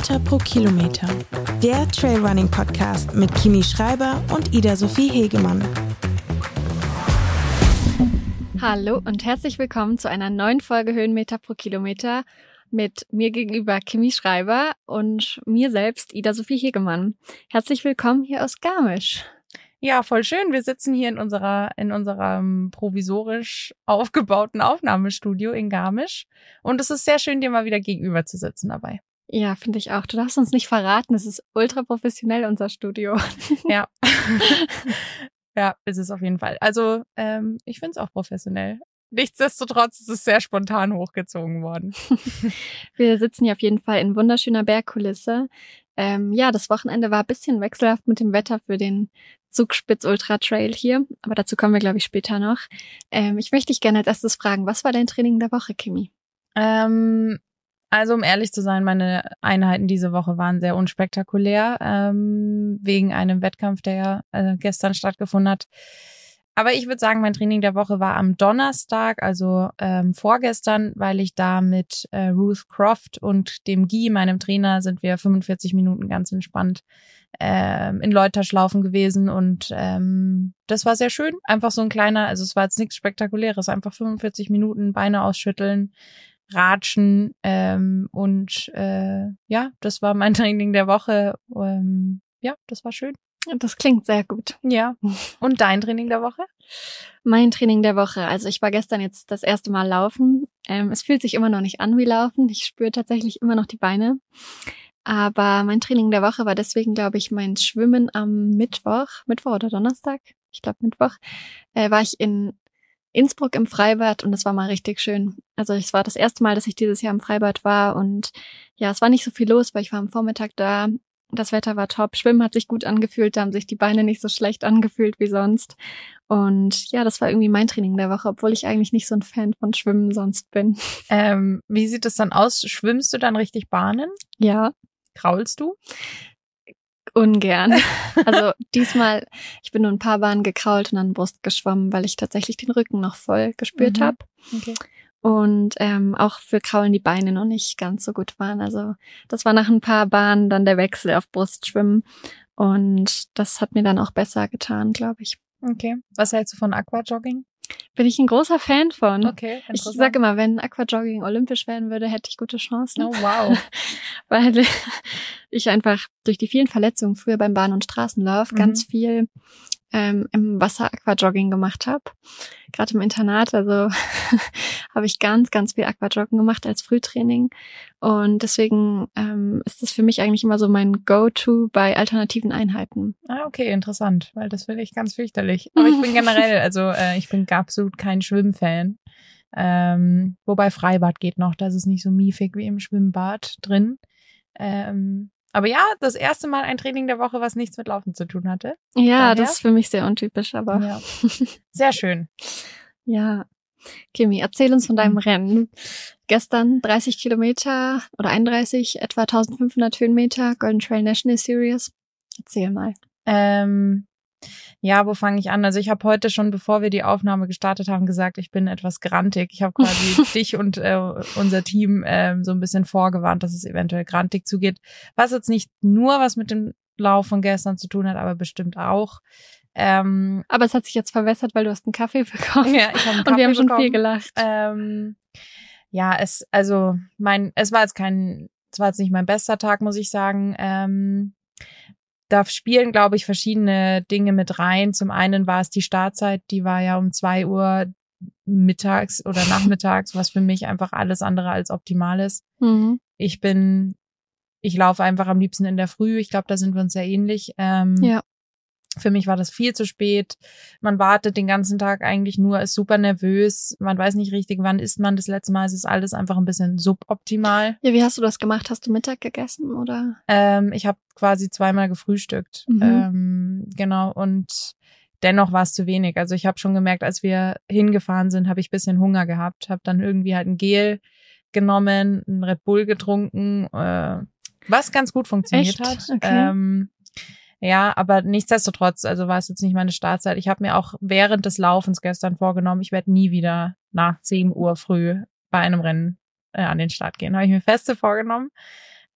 Höhenmeter pro Kilometer. Der Trailrunning Podcast mit Kimi Schreiber und Ida Sophie Hegemann. Hallo und herzlich willkommen zu einer neuen Folge Höhenmeter pro Kilometer mit mir gegenüber Kimi Schreiber und mir selbst Ida Sophie Hegemann. Herzlich willkommen hier aus Garmisch. Ja, voll schön. Wir sitzen hier in unserer, in unserem provisorisch aufgebauten Aufnahmestudio in Garmisch. Und es ist sehr schön, dir mal wieder gegenüber zu sitzen dabei. Ja, finde ich auch. Du darfst uns nicht verraten. Es ist ultra professionell, unser Studio. Ja. ja, ist es auf jeden Fall. Also, ähm, ich finde es auch professionell. Nichtsdestotrotz ist es sehr spontan hochgezogen worden. Wir sitzen hier auf jeden Fall in wunderschöner Bergkulisse. Ähm, ja, das Wochenende war ein bisschen wechselhaft mit dem Wetter für den Zugspitz Ultra Trail hier, aber dazu kommen wir, glaube ich, später noch. Ähm, ich möchte dich gerne als erstes fragen, was war dein Training der Woche, Kimi? Ähm, also um ehrlich zu sein, meine Einheiten diese Woche waren sehr unspektakulär, ähm, wegen einem Wettkampf, der ja äh, gestern stattgefunden hat. Aber ich würde sagen, mein Training der Woche war am Donnerstag, also ähm, vorgestern, weil ich da mit äh, Ruth Croft und dem Guy, meinem Trainer, sind wir 45 Minuten ganz entspannt ähm, in Leuterschlaufen gewesen und ähm, das war sehr schön. Einfach so ein kleiner, also es war jetzt nichts Spektakuläres, einfach 45 Minuten Beine ausschütteln, ratschen ähm, und äh, ja, das war mein Training der Woche. Ähm, ja, das war schön. Das klingt sehr gut. Ja. Und dein Training der Woche? Mein Training der Woche. Also ich war gestern jetzt das erste Mal laufen. Ähm, es fühlt sich immer noch nicht an wie Laufen. Ich spüre tatsächlich immer noch die Beine. Aber mein Training der Woche war deswegen, glaube ich, mein Schwimmen am Mittwoch, Mittwoch oder Donnerstag, ich glaube Mittwoch, äh, war ich in Innsbruck im Freibad und es war mal richtig schön. Also es war das erste Mal, dass ich dieses Jahr im Freibad war und ja, es war nicht so viel los, weil ich war am Vormittag da das Wetter war top. Schwimmen hat sich gut angefühlt. Da haben sich die Beine nicht so schlecht angefühlt wie sonst. Und ja, das war irgendwie mein Training der Woche, obwohl ich eigentlich nicht so ein Fan von Schwimmen sonst bin. Ähm, wie sieht es dann aus? Schwimmst du dann richtig Bahnen? Ja. Kraulst du? Ungern. Also diesmal, ich bin nur ein paar Bahnen gekrault und dann Brust geschwommen, weil ich tatsächlich den Rücken noch voll gespürt mhm. habe. Okay und ähm, auch für Kraulen die Beine noch nicht ganz so gut waren. Also das war nach ein paar Bahnen dann der Wechsel auf Brustschwimmen und das hat mir dann auch besser getan, glaube ich. Okay. Was hältst du von Aquajogging? Bin ich ein großer Fan von. Okay. Ich sage immer, wenn Aquajogging olympisch werden würde, hätte ich gute Chancen. Oh wow. Weil ich einfach durch die vielen Verletzungen früher beim Bahn- und Straßenlauf mhm. ganz viel ähm, im Wasser Aquajogging gemacht habe. Gerade im Internat, also habe ich ganz, ganz viel Aquajoggen gemacht als Frühtraining. Und deswegen ähm, ist das für mich eigentlich immer so mein Go-To bei alternativen Einheiten. Ah, okay, interessant, weil das finde ich ganz fürchterlich. Aber ich bin generell, also äh, ich bin absolut kein Schwimmfan. Ähm, wobei Freibad geht noch, das ist nicht so miefig wie im Schwimmbad drin. Ähm, aber ja, das erste Mal ein Training der Woche, was nichts mit Laufen zu tun hatte. Ja, Daher. das ist für mich sehr untypisch, aber. Ja. Sehr schön. ja. Kimi, erzähl uns von deinem mhm. Rennen. Gestern 30 Kilometer oder 31, etwa 1500 Höhenmeter, Golden Trail National Series. Erzähl mal. Ähm, ja, wo fange ich an? Also ich habe heute schon, bevor wir die Aufnahme gestartet haben, gesagt, ich bin etwas grantig. Ich habe quasi dich und äh, unser Team äh, so ein bisschen vorgewarnt, dass es eventuell grantig zugeht. Was jetzt nicht nur was mit dem Lauf von gestern zu tun hat, aber bestimmt auch. Ähm, aber es hat sich jetzt verwässert, weil du hast einen Kaffee bekommen. Ja, ich habe einen Kaffee Und wir haben bekommen. schon viel gelacht. Ähm, ja, es, also mein, es war jetzt kein, es war jetzt nicht mein bester Tag, muss ich sagen. Ähm, da spielen, glaube ich, verschiedene Dinge mit rein. Zum einen war es die Startzeit, die war ja um zwei Uhr mittags oder nachmittags, was für mich einfach alles andere als optimal ist. Mhm. Ich bin, ich laufe einfach am liebsten in der Früh. Ich glaube, da sind wir uns sehr ähnlich. Ähm, ja. Für mich war das viel zu spät. Man wartet den ganzen Tag eigentlich nur, ist super nervös. Man weiß nicht richtig, wann isst man das letzte Mal. Es ist alles einfach ein bisschen suboptimal. Ja, wie hast du das gemacht? Hast du Mittag gegessen oder? Ähm, ich habe quasi zweimal gefrühstückt. Mhm. Ähm, genau. Und dennoch war es zu wenig. Also ich habe schon gemerkt, als wir hingefahren sind, habe ich bisschen Hunger gehabt. Habe dann irgendwie halt ein Gel genommen, ein Red Bull getrunken, äh, was ganz gut funktioniert Echt? hat. Okay. Ähm, ja, aber nichtsdestotrotz, also war es jetzt nicht meine Startzeit. Ich habe mir auch während des Laufens gestern vorgenommen, ich werde nie wieder nach 10 Uhr früh bei einem Rennen äh, an den Start gehen. Habe ich mir feste vorgenommen.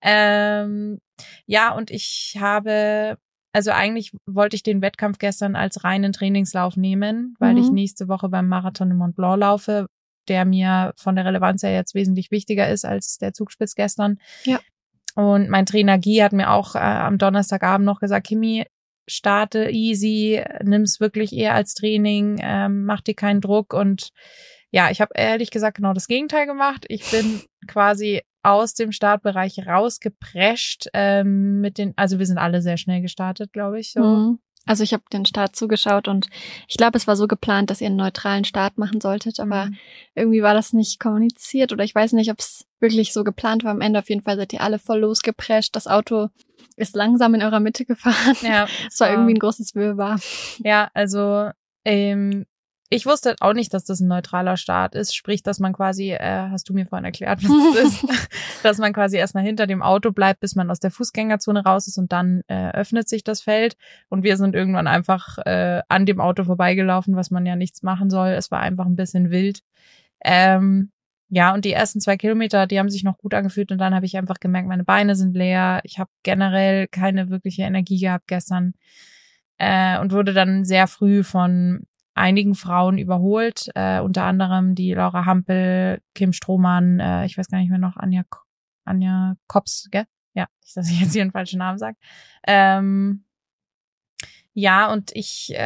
Ähm, ja, und ich habe, also eigentlich wollte ich den Wettkampf gestern als reinen Trainingslauf nehmen, weil Mhm. ich nächste Woche beim Marathon in Mont Blanc laufe, der mir von der Relevanz her jetzt wesentlich wichtiger ist als der Zugspitz gestern. Ja. Und mein Trainer Guy hat mir auch äh, am Donnerstagabend noch gesagt, Kimi, starte easy, nimm's wirklich eher als Training, ähm, mach dir keinen Druck und ja, ich habe ehrlich gesagt genau das Gegenteil gemacht. Ich bin quasi aus dem Startbereich rausgeprescht ähm, mit den, also wir sind alle sehr schnell gestartet, glaube ich. So. Mhm. Also ich habe den Start zugeschaut und ich glaube, es war so geplant, dass ihr einen neutralen Start machen solltet, aber Mhm. irgendwie war das nicht kommuniziert oder ich weiß nicht, ob es wirklich so geplant war. Am Ende auf jeden Fall seid ihr alle voll losgeprescht. Das Auto ist langsam in eurer Mitte gefahren. Ja, Es war irgendwie ein großes Wirrwarr. Ja, also ähm, ich wusste auch nicht, dass das ein neutraler Start ist. Sprich, dass man quasi, äh, hast du mir vorhin erklärt, was das ist, dass man quasi erstmal hinter dem Auto bleibt, bis man aus der Fußgängerzone raus ist und dann äh, öffnet sich das Feld. Und wir sind irgendwann einfach äh, an dem Auto vorbeigelaufen, was man ja nichts machen soll. Es war einfach ein bisschen wild. Ähm, ja, und die ersten zwei Kilometer, die haben sich noch gut angefühlt und dann habe ich einfach gemerkt, meine Beine sind leer. Ich habe generell keine wirkliche Energie gehabt gestern äh, und wurde dann sehr früh von einigen Frauen überholt, äh, unter anderem die Laura Hampel, Kim Strohmann, äh, ich weiß gar nicht mehr noch, Anja, Anja Kops, gell? Ja, dass ich jetzt hier einen falschen Namen sage. Ähm, ja, und ich äh,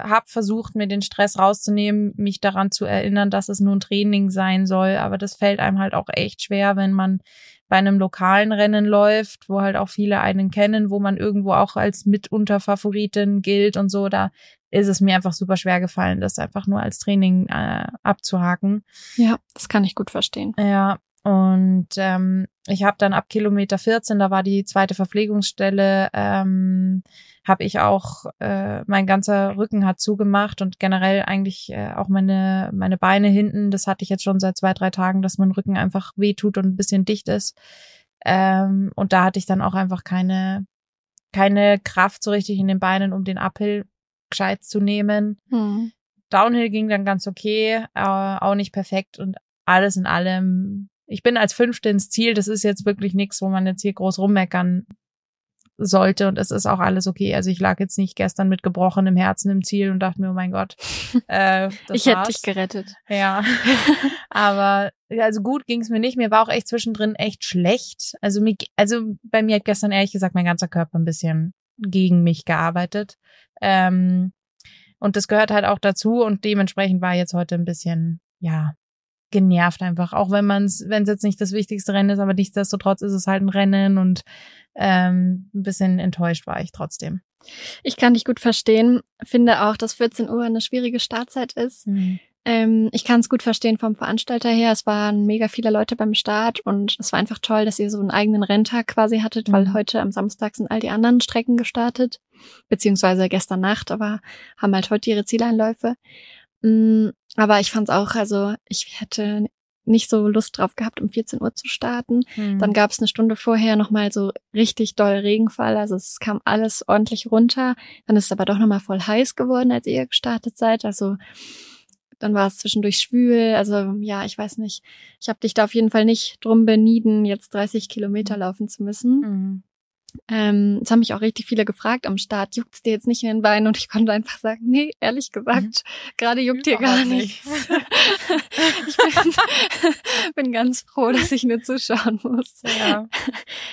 habe versucht, mir den Stress rauszunehmen, mich daran zu erinnern, dass es nur ein Training sein soll. Aber das fällt einem halt auch echt schwer, wenn man bei einem lokalen Rennen läuft, wo halt auch viele einen kennen, wo man irgendwo auch als Mitunterfavoritin gilt und so. Da ist es mir einfach super schwer gefallen, das einfach nur als Training äh, abzuhaken. Ja, das kann ich gut verstehen. Ja, und ähm, ich habe dann ab Kilometer 14, da war die zweite Verpflegungsstelle, ähm, habe ich auch, äh, mein ganzer Rücken hat zugemacht und generell eigentlich äh, auch meine, meine Beine hinten, das hatte ich jetzt schon seit zwei, drei Tagen, dass mein Rücken einfach wehtut und ein bisschen dicht ist. Ähm, und da hatte ich dann auch einfach keine, keine Kraft so richtig in den Beinen, um den Uphill gescheit zu nehmen. Hm. Downhill ging dann ganz okay, äh, auch nicht perfekt und alles in allem. Ich bin als Fünfte ins Ziel. Das ist jetzt wirklich nichts, wo man jetzt hier groß rummeckern sollte und es ist auch alles okay. Also ich lag jetzt nicht gestern mit gebrochenem Herzen im Ziel und dachte mir, oh mein Gott, äh, das ich hätte war's. dich gerettet. Ja, aber also gut ging's mir nicht. Mir war auch echt zwischendrin echt schlecht. Also mir, also bei mir hat gestern ehrlich gesagt mein ganzer Körper ein bisschen gegen mich gearbeitet. Ähm, und das gehört halt auch dazu und dementsprechend war jetzt heute ein bisschen, ja, genervt einfach. Auch wenn man es, wenn es jetzt nicht das wichtigste Rennen ist, aber nichtsdestotrotz ist es halt ein Rennen und ähm, ein bisschen enttäuscht war ich trotzdem. Ich kann dich gut verstehen. Finde auch, dass 14 Uhr eine schwierige Startzeit ist. Ähm, ich kann es gut verstehen vom Veranstalter her. Es waren mega viele Leute beim Start und es war einfach toll, dass ihr so einen eigenen Renntag quasi hattet, weil Mhm. heute am Samstag sind all die anderen Strecken gestartet, beziehungsweise gestern Nacht, aber haben halt heute ihre Zieleinläufe. Mm, aber ich fand's auch, also ich hätte nicht so Lust drauf gehabt, um 14 Uhr zu starten. Mhm. Dann gab es eine Stunde vorher nochmal so richtig doll Regenfall. Also es kam alles ordentlich runter. Dann ist es aber doch nochmal voll heiß geworden, als ihr gestartet seid. Also dann war es zwischendurch schwül. Also ja, ich weiß nicht. Ich habe dich da auf jeden Fall nicht drum benieden, jetzt 30 Kilometer laufen zu müssen. Mhm. Ähm, es haben mich auch richtig viele gefragt am Start, juckt's dir jetzt nicht in den Beinen? Und ich konnte einfach sagen, nee, ehrlich gesagt, gerade juckt hier gar Überhaupt nicht. nichts. ich bin, bin ganz froh, dass ich nur zuschauen muss. Ja.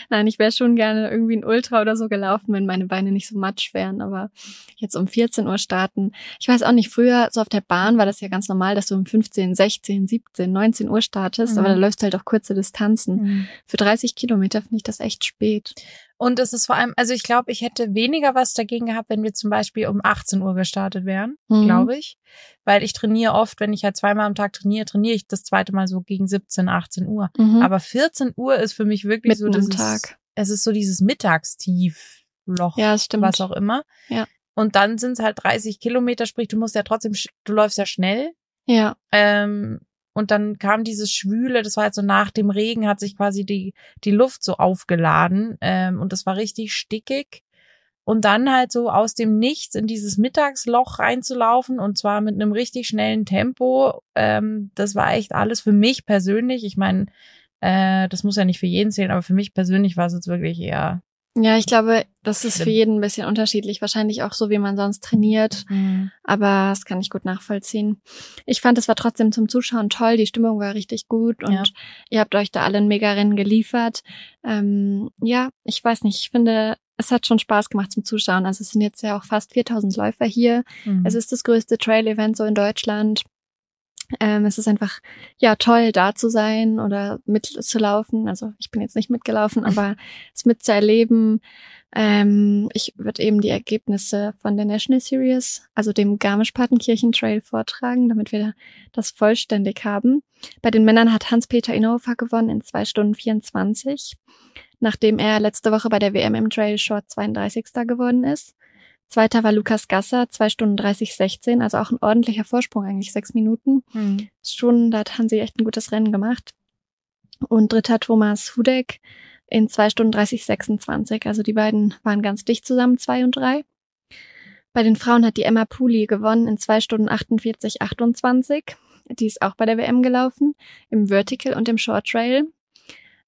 Nein, ich wäre schon gerne irgendwie ein Ultra oder so gelaufen, wenn meine Beine nicht so matsch wären. Aber jetzt um 14 Uhr starten. Ich weiß auch nicht, früher so auf der Bahn war das ja ganz normal, dass du um 15, 16, 17, 19 Uhr startest. Mhm. Aber da läufst du halt auch kurze Distanzen. Mhm. Für 30 Kilometer finde ich das echt spät. Und es ist vor allem, also ich glaube, ich hätte weniger was dagegen gehabt, wenn wir zum Beispiel um 18 Uhr gestartet wären, Mhm. glaube ich. Weil ich trainiere oft, wenn ich halt zweimal am Tag trainiere, trainiere ich das zweite Mal so gegen 17, 18 Uhr. Mhm. Aber 14 Uhr ist für mich wirklich Mitten so dieses, Tag. es ist so dieses Mittagstiefloch, ja, das stimmt. was auch immer. Ja. Und dann sind es halt 30 Kilometer, sprich, du musst ja trotzdem, du läufst ja schnell. Ja, Ähm, und dann kam dieses Schwüle, das war halt so nach dem Regen, hat sich quasi die, die Luft so aufgeladen. Ähm, und das war richtig stickig. Und dann halt so aus dem Nichts in dieses Mittagsloch reinzulaufen und zwar mit einem richtig schnellen Tempo. Ähm, das war echt alles für mich persönlich. Ich meine, Äh, das muss ja nicht für jeden zählen, aber für mich persönlich war es jetzt wirklich eher. Ja, ich glaube, das ist für jeden ein bisschen unterschiedlich. Wahrscheinlich auch so, wie man sonst trainiert. Mhm. Aber das kann ich gut nachvollziehen. Ich fand, es war trotzdem zum Zuschauen toll. Die Stimmung war richtig gut und Ja. ihr habt euch da alle ein Mega-Rennen geliefert. Ähm, ja, ich weiß nicht. Ich finde, es hat schon Spaß gemacht zum Zuschauen. Also es sind jetzt ja auch fast 4000 Läufer hier. Mhm. Es ist das größte Trail-Event so in Deutschland. Ähm, es ist einfach, ja, toll, da zu sein oder mitzulaufen. Also ich bin jetzt nicht mitgelaufen, aber es mitzuerleben. Ähm, ich würde eben die Ergebnisse von der National Series, also dem Garmisch-Partenkirchen Trail vortragen, damit wir das vollständig haben. Bei den Männern hat Hans-Peter Inhofer gewonnen in zwei Stunden 24, nachdem er letzte Woche bei der WM im Trail Short 32. geworden ist. Zweiter war Lukas Gasser, zwei Stunden 30, 16, also auch ein ordentlicher Vorsprung, eigentlich sechs Minuten. Mhm. Schon, da hat Hansi echt ein gutes Rennen gemacht. Und dritter Thomas Hudek in zwei Stunden 30, 26. Also die beiden waren ganz dicht zusammen, zwei und drei. Bei den Frauen hat die Emma Puli gewonnen in zwei Stunden 48, 28. Die ist auch bei der WM gelaufen, im Vertical und im Short Trail.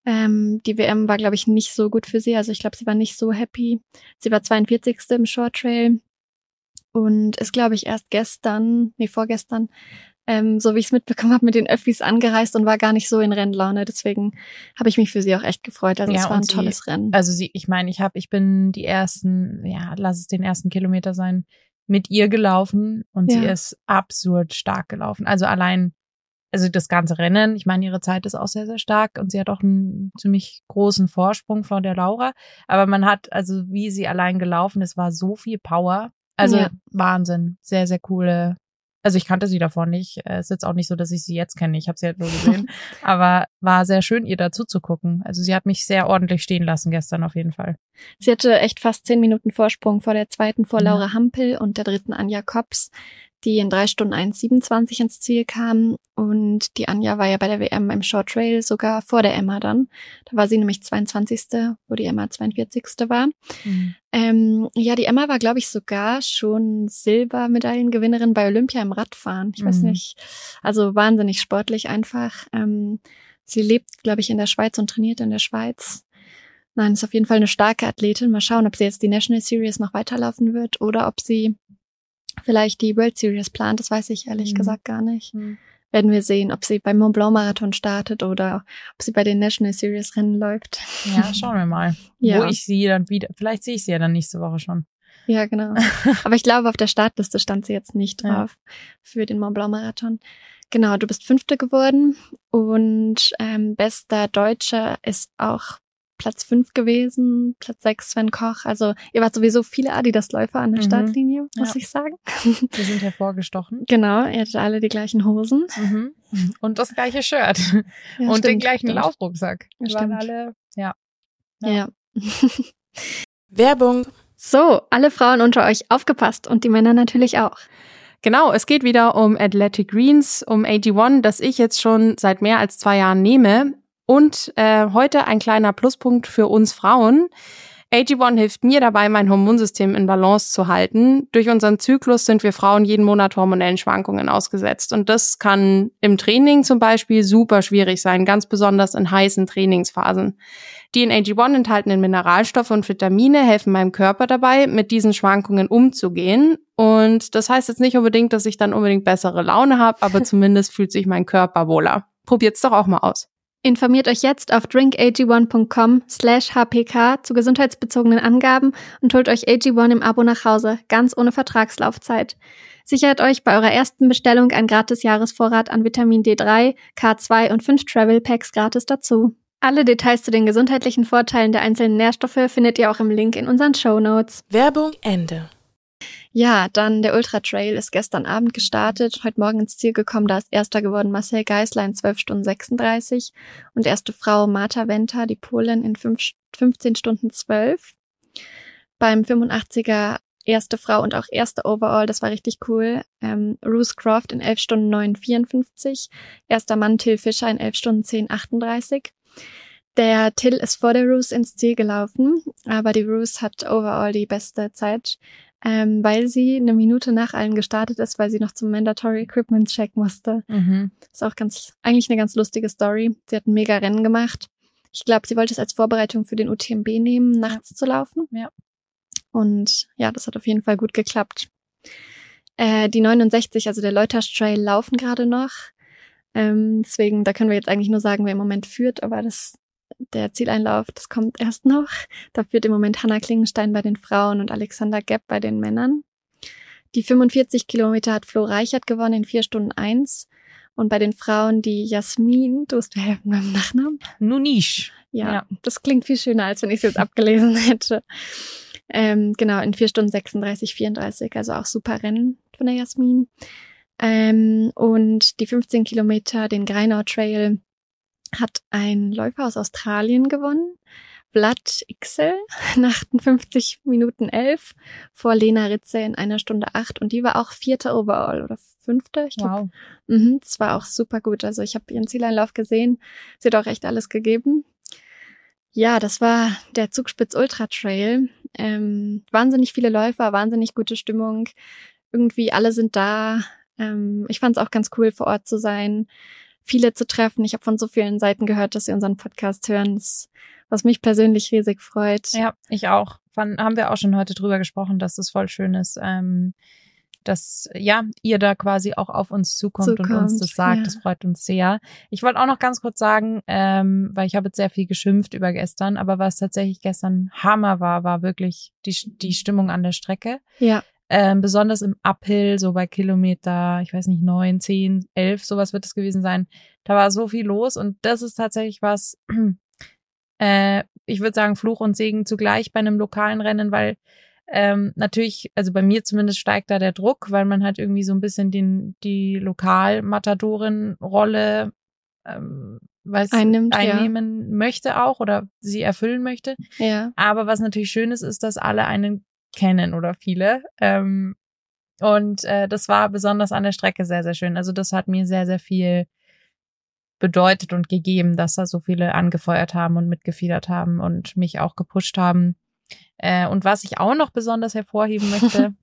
Ähm, die WM war, glaube ich, nicht so gut für sie. Also ich glaube, sie war nicht so happy. Sie war 42. im Short Trail und ist, glaube ich, erst gestern, nee, vorgestern, ähm, so wie ich es mitbekommen habe, mit den Öffis angereist und war gar nicht so in Rennlaune. Deswegen habe ich mich für sie auch echt gefreut. Also Ja, es war ein sie- tolles Rennen. Also sie, ich meine, ich habe, ich bin die ersten, ja, lass es den ersten Kilometer sein, mit ihr gelaufen und sie Ja. ist absurd stark gelaufen. Also allein, also das ganze Rennen, ich meine, ihre Zeit ist auch sehr, sehr stark und sie hat auch einen ziemlich großen Vorsprung vor der Laura. Aber man hat, also wie sie allein gelaufen ist, war so viel Power. Also Ja. Wahnsinn. Sehr, sehr coole. Also ich kannte sie davor nicht. Es ist jetzt auch nicht so, dass ich sie jetzt kenne. Ich habe sie halt nur gesehen. Aber war sehr schön, ihr dazu zu gucken. Also sie hat mich sehr ordentlich stehen lassen gestern auf jeden Fall. Sie hatte echt fast zehn Minuten Vorsprung vor der zweiten, vor Ja. Laura Hampel und der dritten Anja Kops, die in drei Stunden 1,27 ins Ziel kamen. Und die Anja war ja bei der WM im Short Trail sogar vor der Emma dann. Da war sie nämlich 22., wo die Emma 42. war. Ähm, ja, die Emma war, glaube ich, sogar schon Silbermedaillengewinnerin bei Olympia im Radfahren. Ich weiß Mhm. nicht. Also wahnsinnig sportlich einfach. Ähm, sie lebt, glaube ich, in der Schweiz und trainiert in der Schweiz. Nein, ist auf jeden Fall eine starke Athletin. Mal schauen, ob sie jetzt die National Series noch weiterlaufen wird oder ob sie vielleicht die World Series plant. Das weiß ich ehrlich Mhm. gesagt gar nicht. Werden wir sehen, ob sie beim Mont Blanc Marathon startet oder ob sie bei den National Series Rennen läuft. Ja, schauen wir mal. Ja. Wo ich sie dann wieder, vielleicht sehe ich sie ja dann nächste Woche schon. Ja, genau. Aber ich glaube, auf der Startliste stand sie jetzt nicht Ja. drauf für den Mont Blanc Marathon. Genau, du bist Fünfte geworden und ähm, bester Deutscher ist auch Platz fünf gewesen, Platz sechs Sven Koch. Also ihr wart sowieso viele Adidas-Läufer an der Mhm. Startlinie, muss Ja. ich sagen. Wir sind hervorgestochen. Genau, ihr hattet alle die gleichen Hosen. Mhm. Und das gleiche Shirt. Ja, und den stimmt, gleichen stimmt. Laufrucksack. Ja, Die waren stimmt. alle, ja. Ja. Werbung. So, alle Frauen unter euch aufgepasst und die Männer natürlich auch. Genau, es geht wieder um Athletic Greens, um AG1, das ich jetzt schon seit mehr als zwei Jahren nehme. Und äh, heute ein kleiner Pluspunkt für uns Frauen. AG1 hilft mir dabei, mein Hormonsystem in Balance zu halten. Durch unseren Zyklus sind wir Frauen jeden Monat hormonellen Schwankungen ausgesetzt. Und das kann im Training zum Beispiel super schwierig sein, ganz besonders in heißen Trainingsphasen. Die in AG1 enthaltenen Mineralstoffe und Vitamine helfen meinem Körper dabei, mit diesen Schwankungen umzugehen. Und das heißt jetzt nicht unbedingt, dass ich dann unbedingt bessere Laune habe, aber zumindest fühlt sich mein Körper wohler. Probiert's doch auch mal aus. Informiert euch jetzt auf drinkag1.com slash hpk zu gesundheitsbezogenen Angaben und holt euch AG1 im Abo nach Hause, ganz ohne Vertragslaufzeit. Sichert euch bei eurer ersten Bestellung ein gratis Jahresvorrat an Vitamin D3, K2 und 5 Travel Packs gratis dazu. Alle Details zu den gesundheitlichen Vorteilen der einzelnen Nährstoffe findet ihr auch im Link in unseren Show Notes. Werbung Ende. Ja, dann der Ultra Trail ist gestern Abend gestartet, heute Morgen ins Ziel gekommen, da ist erster geworden Marcel Geisler in 12 Stunden 36 und erste Frau Marta Venta, die Polin, in 5, 15 Stunden 12. Beim 85er erste Frau und auch erste Overall, das war richtig cool. Ähm, Ruth Croft in 11 Stunden 9, 54. Erster Mann Till Fischer in 11 Stunden 10, 38. Der Till ist vor der Ruth ins Ziel gelaufen, aber die Ruth hat overall die beste Zeit. Ähm, weil sie eine Minute nach allen gestartet ist, weil sie noch zum Mandatory Equipment Check musste. Mhm. Ist auch ganz, eigentlich eine ganz lustige Story. Sie hat ein mega Rennen gemacht. Ich glaube, sie wollte es als Vorbereitung für den UTMB nehmen, nachts zu laufen. Ja. Und ja, das hat auf jeden Fall gut geklappt. Äh, die 69, also der Leuters Trail, laufen gerade noch. Ähm, deswegen, da können wir jetzt eigentlich nur sagen, wer im Moment führt, aber das, der Zieleinlauf, das kommt erst noch. Da führt im Moment Hanna Klingenstein bei den Frauen und Alexander Gepp bei den Männern. Die 45 Kilometer hat Flo Reichert gewonnen in vier Stunden eins. Und bei den Frauen die Jasmin, du hast mir helfen beim Nachnamen. Nunish. Ja, Ja. das klingt viel schöner, als wenn ich es jetzt abgelesen hätte. Ähm, genau, in vier Stunden 36, 34, also auch super Rennen von der Jasmin. Ähm, und die 15 Kilometer, den Greinau Trail, hat ein Läufer aus Australien gewonnen. Vlad Ixel nach 58 Minuten 11 vor Lena Ritze in einer Stunde 8 und die war auch vierte Overall oder fünfte. Ich glaub, Wow. Mhm, das war auch super gut. Also ich habe ihren Zieleinlauf gesehen. Sie hat auch echt alles gegeben. Ja, das war der Zugspitz Ultra Trail. Ähm, wahnsinnig viele Läufer, wahnsinnig gute Stimmung. Irgendwie alle sind da. Ähm, ich fand es auch ganz cool, vor Ort zu sein, viele zu treffen. Ich habe von so vielen Seiten gehört, dass sie unseren Podcast hören, das, was mich persönlich riesig freut. Ja, ich auch. Von, haben wir auch schon heute drüber gesprochen, dass es voll schön ist, ähm, dass ja ihr da quasi auch auf uns zukommt, und Zukommt, uns das sagt. ja. Das freut uns sehr. Ich wollte auch noch ganz kurz sagen, ähm, weil ich habe jetzt sehr viel geschimpft über gestern, aber was tatsächlich gestern Hammer war, war wirklich die, die Stimmung an der Strecke. Ja, Ähm, besonders im Uphill, so bei Kilometer, ich weiß nicht, neun, zehn, elf, sowas wird es gewesen sein. Da war so viel los und das ist tatsächlich was, äh, ich würde sagen, Fluch und Segen zugleich bei einem lokalen Rennen, weil ähm, natürlich, also bei mir zumindest steigt da der Druck, weil man halt irgendwie so ein bisschen den, die Lokal-Matadorin-Rolle ähm, weiß, Einnimmt, ja. einnehmen möchte auch oder sie erfüllen möchte. ja. Aber was natürlich schön ist, ist, dass alle einen kennen oder viele. Ähm, und äh, das war besonders an der Strecke sehr, sehr schön. Also das hat mir sehr, sehr viel bedeutet und gegeben, dass da so viele angefeuert haben und mitgefiedert haben und mich auch gepusht haben. Äh, und was ich auch noch besonders hervorheben möchte,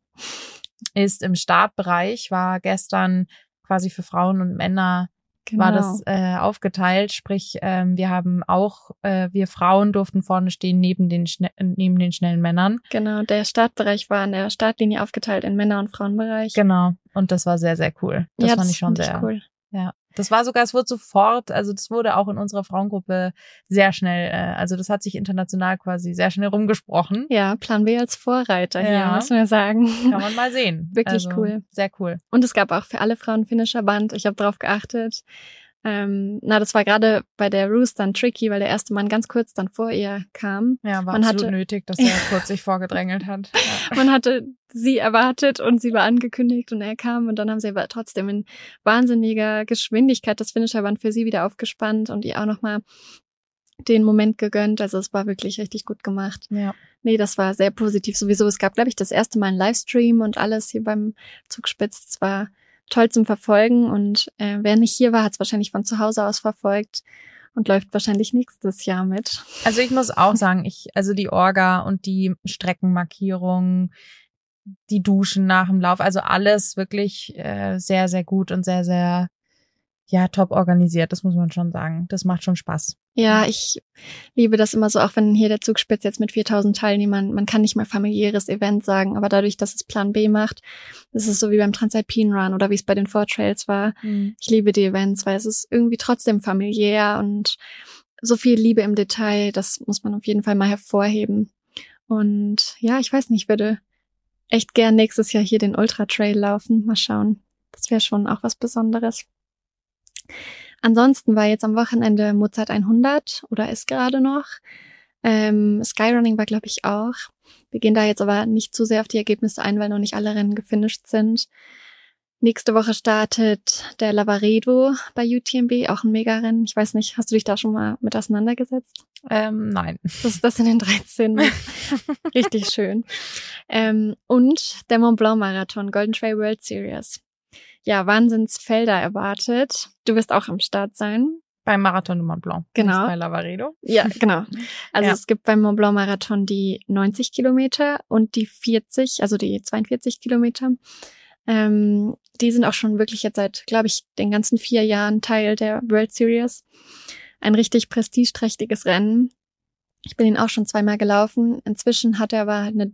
ist im Startbereich war gestern quasi für Frauen und Männer Genau. war das äh, aufgeteilt. Sprich, ähm, wir haben auch, äh, wir Frauen durften vorne stehen neben den, schne neben den schnellen Männern. Genau, der Startbereich war an der Startlinie aufgeteilt in Männer- und Frauenbereich. Genau. Und das war sehr, sehr cool. Das ja, fand ich schon sehr. cool. Ja. Das war sogar, es wurde sofort, also das wurde auch in unserer Frauengruppe sehr schnell, äh, also das hat sich international quasi sehr schnell rumgesprochen. Ja, Plan B als Vorreiter hier, Ja. müssen wir sagen. Kann man mal sehen. Wirklich also, cool. Sehr cool. Und es gab auch für alle Frauen Finisher Band. Ich habe drauf geachtet. Ähm, na, das war gerade bei der Roos dann tricky, weil der erste Mann ganz kurz dann vor ihr kam. Ja, war Man absolut hatte- nötig, dass er kurz sich vorgedrängelt hat. Ja. Man hatte sie erwartet und sie war angekündigt und er kam und dann haben sie aber trotzdem in wahnsinniger Geschwindigkeit das Finisherband für sie wieder aufgespannt und ihr auch nochmal den Moment gegönnt. Also es war wirklich richtig gut gemacht. ja. Nee, das war sehr positiv sowieso. Es gab, glaube ich, das erste Mal einen Livestream und alles hier beim Zugspitz. Es war toll zum Verfolgen und äh, wer nicht hier war, hat es wahrscheinlich von zu Hause aus verfolgt und läuft wahrscheinlich nächstes Jahr mit. Also ich muss auch sagen, ich, also die Orga und die Streckenmarkierung, die Duschen nach dem Lauf, also alles wirklich äh, sehr, sehr gut und sehr, sehr, ja, top organisiert, das muss man schon sagen. Das macht schon Spaß. Ja, ich liebe das immer so, auch wenn hier der Zugspitz jetzt mit 4000 Teilnehmern, man kann nicht mal familiäres Event sagen, aber dadurch, dass es Plan B macht, ist es so wie beim Transalpine Run oder wie es bei den Four Trails war. Ich liebe die Events, weil es ist irgendwie trotzdem familiär und so viel Liebe im Detail, das muss man auf jeden Fall mal hervorheben. Und ja, ich weiß nicht, ich würde echt gern nächstes Jahr hier den Ultra Trail laufen. Mal schauen. Das wäre schon auch was Besonderes. Ansonsten war jetzt am Wochenende Mozart 100 oder ist gerade noch. Ähm, Skyrunning war, glaube ich, auch. Wir gehen da jetzt aber nicht zu sehr auf die Ergebnisse ein, weil noch nicht alle Rennen gefinisht sind. Nächste Woche startet der Lavaredo bei UTMB, auch ein Mega-Rennen. Ich weiß nicht, hast du dich da schon mal mit auseinandergesetzt? Ähm, nein. Das ist das in den 13. Richtig schön. Ähm, und der Mont Blanc Marathon, Golden Trail World Series. Ja, Wahnsinnsfelder erwartet. Du wirst auch am Start sein. Beim Marathon de Mont Blanc. Genau. Bei Lavaredo. Ja, genau. Also Ja. es gibt beim Mont Blanc Marathon die 90 Kilometer und die 40, also die 42 Kilometer. Ähm, die sind auch schon wirklich jetzt seit, glaube ich, den ganzen vier Jahren Teil der World Series. Ein richtig prestigeträchtiges Rennen. Ich bin ihn auch schon zweimal gelaufen. Inzwischen hat er aber eine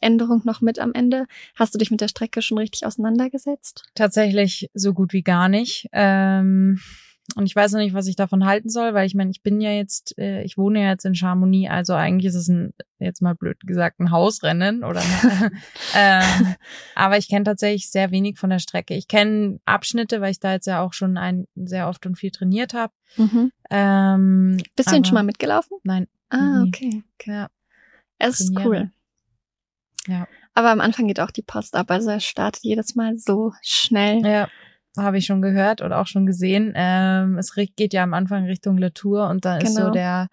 Downhill-Änderung noch mit am Ende. Hast du dich mit der Strecke schon richtig auseinandergesetzt? Tatsächlich so gut wie gar nicht. Ähm, und ich weiß noch nicht, was ich davon halten soll, weil ich meine, ich bin ja jetzt, äh, ich wohne ja jetzt in Chamonix, also eigentlich ist es ein, jetzt mal blöd gesagt, ein Hausrennen oder ähm, aber ich kenne tatsächlich sehr wenig von der Strecke. Ich kenne Abschnitte, weil ich da jetzt ja auch schon ein, sehr oft und viel trainiert habe. Mhm. Ähm, Bist du aber- schon mal mitgelaufen? Nein. Ah, nie. okay. Ja. Es ist cool. Ja. Aber am Anfang geht auch die Post ab. Also er startet jedes Mal so schnell. Ja, habe ich schon gehört oder auch schon gesehen. Ähm, es geht ja am Anfang Richtung La Tour und da ist so Genau. der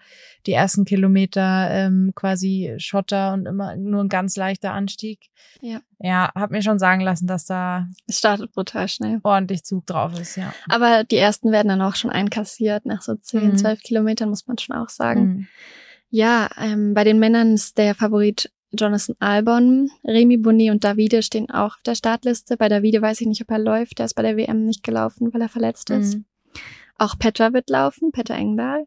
die ersten Kilometer ähm, quasi Schotter und immer nur ein ganz leichter Anstieg. Ja. Ja, hab mir schon sagen lassen, dass da Es startet brutal schnell. ordentlich Zug drauf ist, ja. Aber die ersten werden dann auch schon einkassiert. Nach so 10, Mhm. 12 Kilometern muss man schon auch sagen. Mhm. Ja, ähm, bei den Männern ist der Favorit Jonathan Albon. Remy Bonnet und Davide stehen auch auf der Startliste. Bei Davide weiß ich nicht, ob er läuft. Der ist bei der WM nicht gelaufen, weil er verletzt ist. Mhm. Auch Petra wird laufen, Petra Engdahl.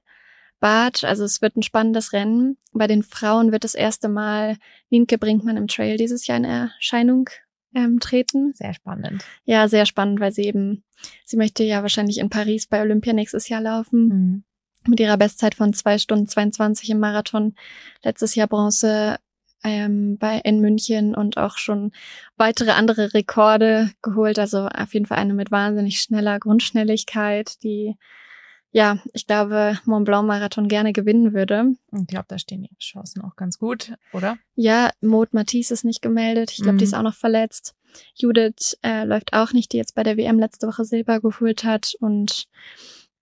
Bartsch, also es wird ein spannendes Rennen. Bei den Frauen wird das erste Mal Nienke Brinkmann im Trail dieses Jahr in Erscheinung ähm, treten. Sehr spannend. Ja, sehr spannend, weil sie eben, sie möchte ja wahrscheinlich in Paris bei Olympia nächstes Jahr laufen. Mhm. Mit ihrer Bestzeit von zwei Stunden 22 im Marathon. Letztes Jahr Bronze ähm, bei, in München und auch schon weitere andere Rekorde geholt. Also auf jeden Fall eine mit wahnsinnig schneller Grundschnelligkeit, die, ja, ich glaube, Mont Blanc Marathon gerne gewinnen würde. Ich glaube, da stehen die Chancen auch ganz gut, oder? Ja, Maud Matisse ist nicht gemeldet. Ich glaube, die Mhm. ist auch noch verletzt. Judith äh, läuft auch nicht, die jetzt bei der WM letzte Woche Silber geholt hat. Und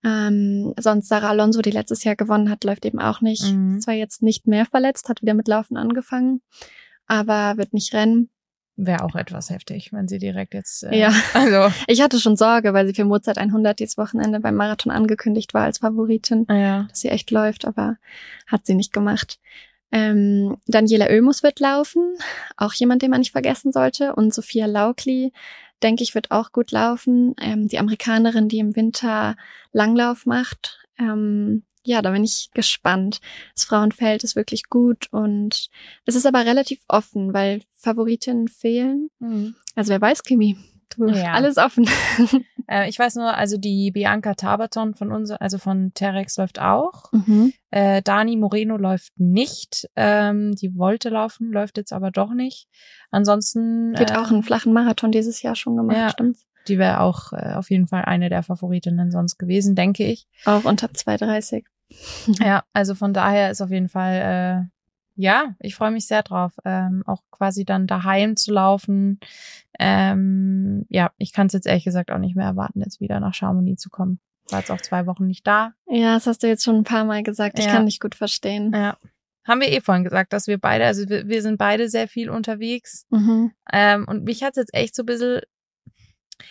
ähm, sonst Sarah Alonso, die letztes Jahr gewonnen hat, läuft eben auch nicht. Mhm. Ist zwar jetzt nicht mehr verletzt, hat wieder mit Laufen angefangen, aber wird nicht rennen. Wäre auch etwas heftig, wenn sie direkt jetzt. Äh, Ja. Also, Ich hatte schon Sorge, weil sie für Mozart 100 dieses Wochenende beim Marathon angekündigt war als Favoritin. ja. dass sie echt läuft, aber hat sie nicht gemacht. Ähm, Daniela Oemus wird laufen, auch jemand, den man nicht vergessen sollte. Und Sophia Laukli, denke ich, wird auch gut laufen. Ähm, die Amerikanerin, die im Winter Langlauf macht. Ähm, ja, da bin ich gespannt. Das Frauenfeld ist wirklich gut und es ist aber relativ offen, weil Favoritinnen fehlen. Mhm. Also wer weiß, Kimi, du, Ja. alles offen. Äh, ich weiß nur, also die Bianca Tabaton von uns, also von Terex läuft auch. mhm. Äh, Dani Moreno läuft nicht. Ähm, die wollte laufen, läuft jetzt aber doch nicht. Ansonsten. Wird äh, auch einen flachen Marathon dieses Jahr schon gemacht, ja. stimmt's? Die wäre auch äh, auf jeden Fall eine der Favoritinnen sonst gewesen, denke ich. Auch unter 2,30. Ja, also von daher ist auf jeden Fall, äh, ja, ich freue mich sehr drauf, ähm, auch quasi dann daheim zu laufen. Ähm, ja, ich kann es jetzt ehrlich gesagt auch nicht mehr erwarten, jetzt wieder nach Chamonix zu kommen. War jetzt auch zwei Wochen nicht da. Ja, das hast du jetzt schon ein paar Mal gesagt. Ich Ja. kann dich gut verstehen. Ja. Haben wir eh vorhin gesagt, dass wir beide, also wir, wir sind beide sehr viel unterwegs. Mhm. Ähm, und mich hat's jetzt echt so ein bisschen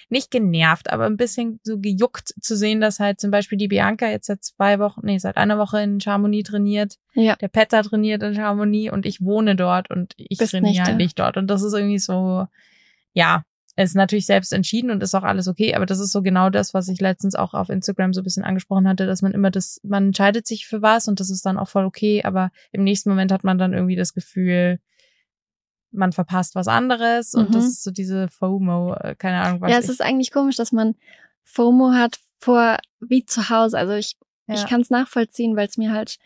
nicht genervt, aber ein bisschen so gejuckt zu sehen, dass halt zum Beispiel die Bianca jetzt seit zwei Wochen, nee, seit einer Woche in Chamonix trainiert. Ja. Der Petter trainiert in Chamonix und ich wohne dort und ich Bist trainiere nicht halt nicht dort. Und das ist irgendwie so, ja, ist natürlich selbst entschieden und ist auch alles okay, aber das ist so genau das, was ich letztens auch auf Instagram so ein bisschen angesprochen hatte, dass man immer das, man entscheidet sich für was und das ist dann auch voll okay, aber im nächsten Moment hat man dann irgendwie das Gefühl, man verpasst was anderes und Mhm. das ist so diese FOMO, äh, keine Ahnung, was Ja, es ist eigentlich komisch, dass man FOMO hat vor wie zu Hause. Also ich, ja. ich kann es nachvollziehen, weil es mir halt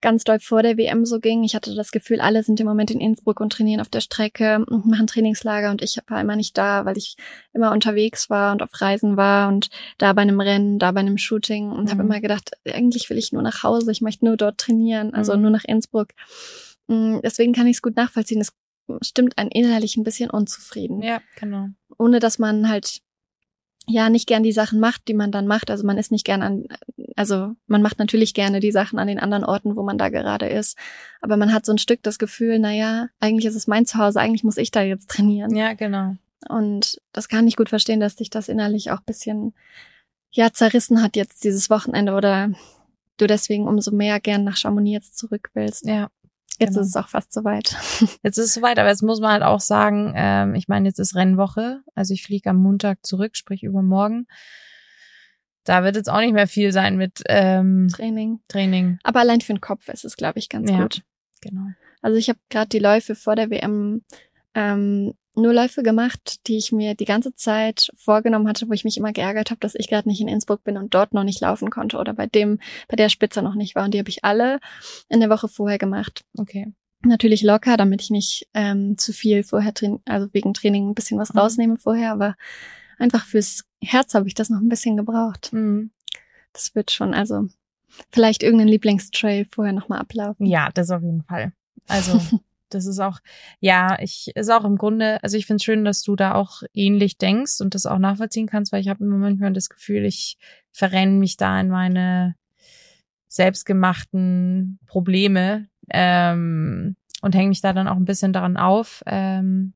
ganz doll vor der WM so ging. Ich hatte das Gefühl, alle sind im Moment in Innsbruck und trainieren auf der Strecke und machen Trainingslager und ich war immer nicht da, weil ich immer unterwegs war und auf Reisen war und da bei einem Rennen, da bei einem Shooting und habe Mhm. immer gedacht, eigentlich will ich nur nach Hause, ich möchte nur dort trainieren, also Mhm. nur nach Innsbruck. Mm, Deswegen kann ich es gut nachvollziehen. Es stimmt einen innerlich ein bisschen unzufrieden ja, genau. ohne dass man halt ja nicht gern die Sachen macht, die man dann macht. Also man ist nicht gern an, also man macht natürlich gerne die Sachen an den anderen Orten, wo man da gerade ist. Aber man hat so ein Stück das Gefühl, na ja, eigentlich ist es mein Zuhause, eigentlich muss ich da jetzt trainieren. Ja, genau. Und das kann ich gut verstehen, dass dich das innerlich auch bisschen ja zerrissen hat jetzt dieses Wochenende oder du deswegen umso mehr gern nach Chamonix jetzt zurück willst. Ja. Jetzt genau. ist es auch fast soweit. Jetzt ist es soweit, aber jetzt muss man halt auch sagen, ähm, ich meine, jetzt ist Rennwoche. Also ich fliege am Montag zurück, sprich übermorgen. Da wird jetzt auch nicht mehr viel sein mit ähm, Training. Training. Aber allein für den Kopf ist es, glaube ich, ganz Ja. gut. Genau. Also ich habe gerade die Läufe vor der WM ähm, nur Läufe gemacht, die ich mir die ganze Zeit vorgenommen hatte, wo ich mich immer geärgert habe, dass ich gerade nicht in Innsbruck bin und dort noch nicht laufen konnte oder bei dem, bei der Spitze noch nicht war. Und die habe ich alle in der Woche vorher gemacht. Okay. Natürlich locker, damit ich nicht ähm, zu viel vorher also wegen Training ein bisschen was Mhm. rausnehme vorher, aber einfach fürs Herz habe ich das noch ein bisschen gebraucht. Mhm. Das wird schon, also vielleicht irgendeinen Lieblingstrail vorher nochmal ablaufen. Ja, das auf jeden Fall. Also das ist auch, ja, ich ist auch im Grunde, also ich finde es schön, dass du da auch ähnlich denkst und das auch nachvollziehen kannst, weil ich habe immer manchmal das Gefühl, ich verrenne mich da in meine selbstgemachten Probleme ähm, und hänge mich da dann auch ein bisschen daran auf. Ähm,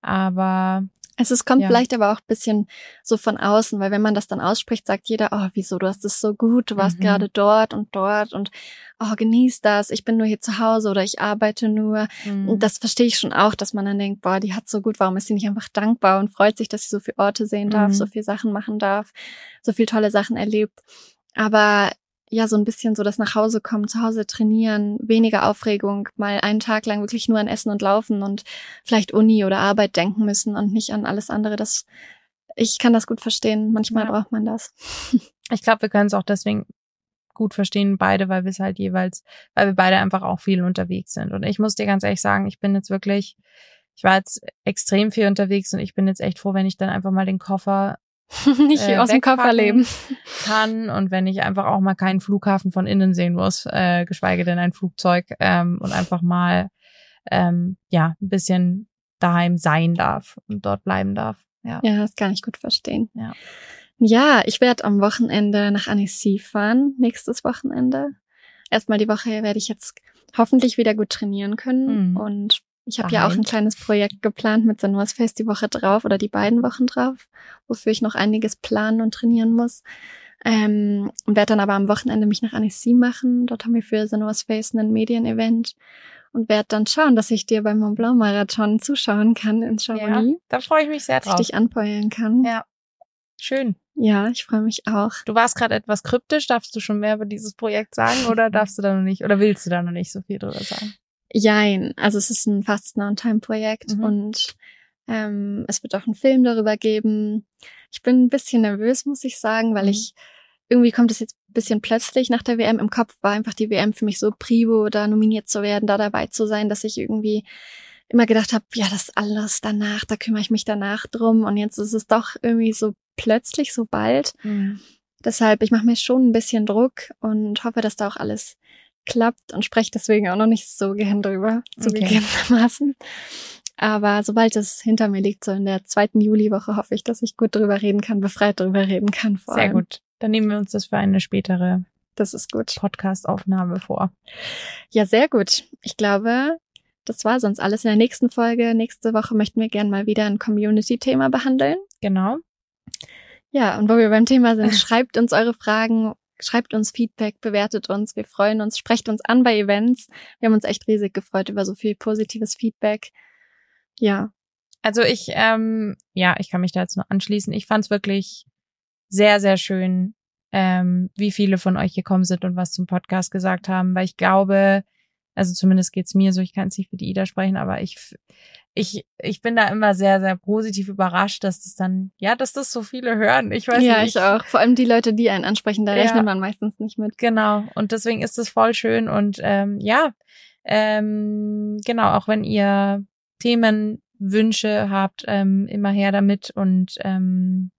aber Also es kommt Ja. vielleicht aber auch ein bisschen so von außen, weil wenn man das dann ausspricht, sagt jeder, oh, wieso, du hast es so gut, du warst Mhm. gerade dort und dort und oh, genieß das, ich bin nur hier zu Hause oder ich arbeite nur. Mhm. Und das verstehe ich schon auch, dass man dann denkt, boah, die hat so gut, warum ist sie nicht einfach dankbar und freut sich, dass sie so viele Orte sehen darf, Mhm. so viele Sachen machen darf, so viele tolle Sachen erlebt. Aber ja, so ein bisschen so das nach Hause kommen, zu Hause trainieren, weniger Aufregung, mal einen Tag lang wirklich nur an Essen und Laufen und vielleicht Uni oder Arbeit denken müssen und nicht an alles andere. Das, ich kann das gut verstehen. Manchmal Ja. braucht man das. ich glaube, wir können es auch deswegen gut verstehen, beide, weil wir es halt jeweils, weil wir beide einfach auch viel unterwegs sind. Und ich muss dir ganz ehrlich sagen, ich bin jetzt wirklich, ich war jetzt extrem viel unterwegs und ich bin jetzt echt froh, wenn ich dann einfach mal den Koffer nicht Äh, aus dem Koffer leben. kann und wenn ich einfach auch mal keinen Flughafen von innen sehen muss, äh, geschweige denn ein Flugzeug ähm, und einfach mal ähm, ja ein bisschen daheim sein darf und dort bleiben darf. Ja. Ja, das kann ich gut verstehen. Ja. Ja, ich werde am Wochenende nach Annecy fahren, nächstes Wochenende. Erstmal die Woche werde ich jetzt hoffentlich wieder gut trainieren können. Mhm. Und ich habe ja auch ein kleines Projekt geplant mit Sanoas Fest die Woche drauf oder die beiden Wochen drauf, wofür ich noch einiges planen und trainieren muss. Ähm, und werde dann aber am Wochenende mich nach Annecy machen. Dort haben wir für Sanoas Face ein Medienevent und werde dann schauen, dass ich dir beim Mont Blanc Marathon zuschauen kann in Chamonix, Da freue ich mich sehr dass ich drauf. dich anpeulen kann. Ja. Schön. Ja, ich freue mich auch. Du warst gerade etwas kryptisch. Darfst du schon mehr über dieses Projekt sagen oder darfst du da noch nicht oder willst du da noch nicht so viel drüber sagen? Jein, also es ist ein Fast Non-Time-Projekt Mhm. und ähm, es wird auch einen Film darüber geben. Ich bin ein bisschen nervös, muss ich sagen, weil Mhm. ich irgendwie kommt es jetzt ein bisschen plötzlich nach der WM. Im Kopf war einfach die WM für mich so privo, da nominiert zu werden, da dabei zu sein, dass ich irgendwie immer gedacht habe, ja, das alles danach, da kümmere ich mich danach drum. Und jetzt ist es doch irgendwie so plötzlich, so bald. Deshalb, ich mache mir schon ein bisschen Druck und hoffe, dass da auch alles klappt und spreche deswegen auch noch nicht so gern drüber, Okay. zugegebenermaßen. Aber sobald es hinter mir liegt, so in der zweiten Juliwoche, hoffe ich, dass ich gut drüber reden kann, befreit drüber reden kann. Vor Sehr allem. gut. Dann nehmen wir uns das für eine spätere Das ist gut. Podcast-Aufnahme vor. Ja, sehr gut. Ich glaube, das war sonst alles in der nächsten Folge. Nächste Woche möchten wir gern mal wieder ein Community-Thema behandeln. Genau. Ja, und wo wir beim Thema sind, schreibt uns eure Fragen, schreibt uns Feedback, bewertet uns. Wir freuen uns, sprecht uns an bei Events. Wir haben uns echt riesig gefreut über so viel positives Feedback. Ja, Also ich, ähm, ja, ich kann mich da jetzt nur anschließen. Ich fand es wirklich sehr, sehr schön, ähm, wie viele von euch gekommen sind und was zum Podcast gesagt haben, weil ich glaube, also zumindest geht's mir so, ich kann es nicht für die Ida sprechen, aber ich, ich, ich bin da immer sehr, sehr positiv überrascht, dass das dann, ja, dass das so viele hören. Ich weiß ja, nicht. ich auch. Vor allem die Leute, die einen ansprechen, da Ja. rechnet man meistens nicht mit. Genau, und deswegen ist es voll schön und ähm, ja, ähm, genau, auch wenn ihr Themen, Wünsche habt, ähm, immer her damit und ähm,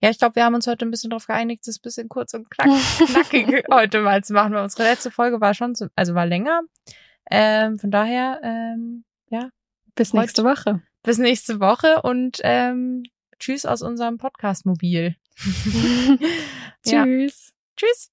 ja, ich glaube, wir haben uns heute ein bisschen darauf geeinigt, es ein bisschen kurz und knack, knackig heute mal zu machen, weil unsere letzte Folge war schon, so, also war länger. Ähm, von daher, ähm, ja, Bis Heute- nächste Woche. bis nächste Woche und ähm, tschüss aus unserem Podcast-Mobil. Ja. Tschüss. Tschüss.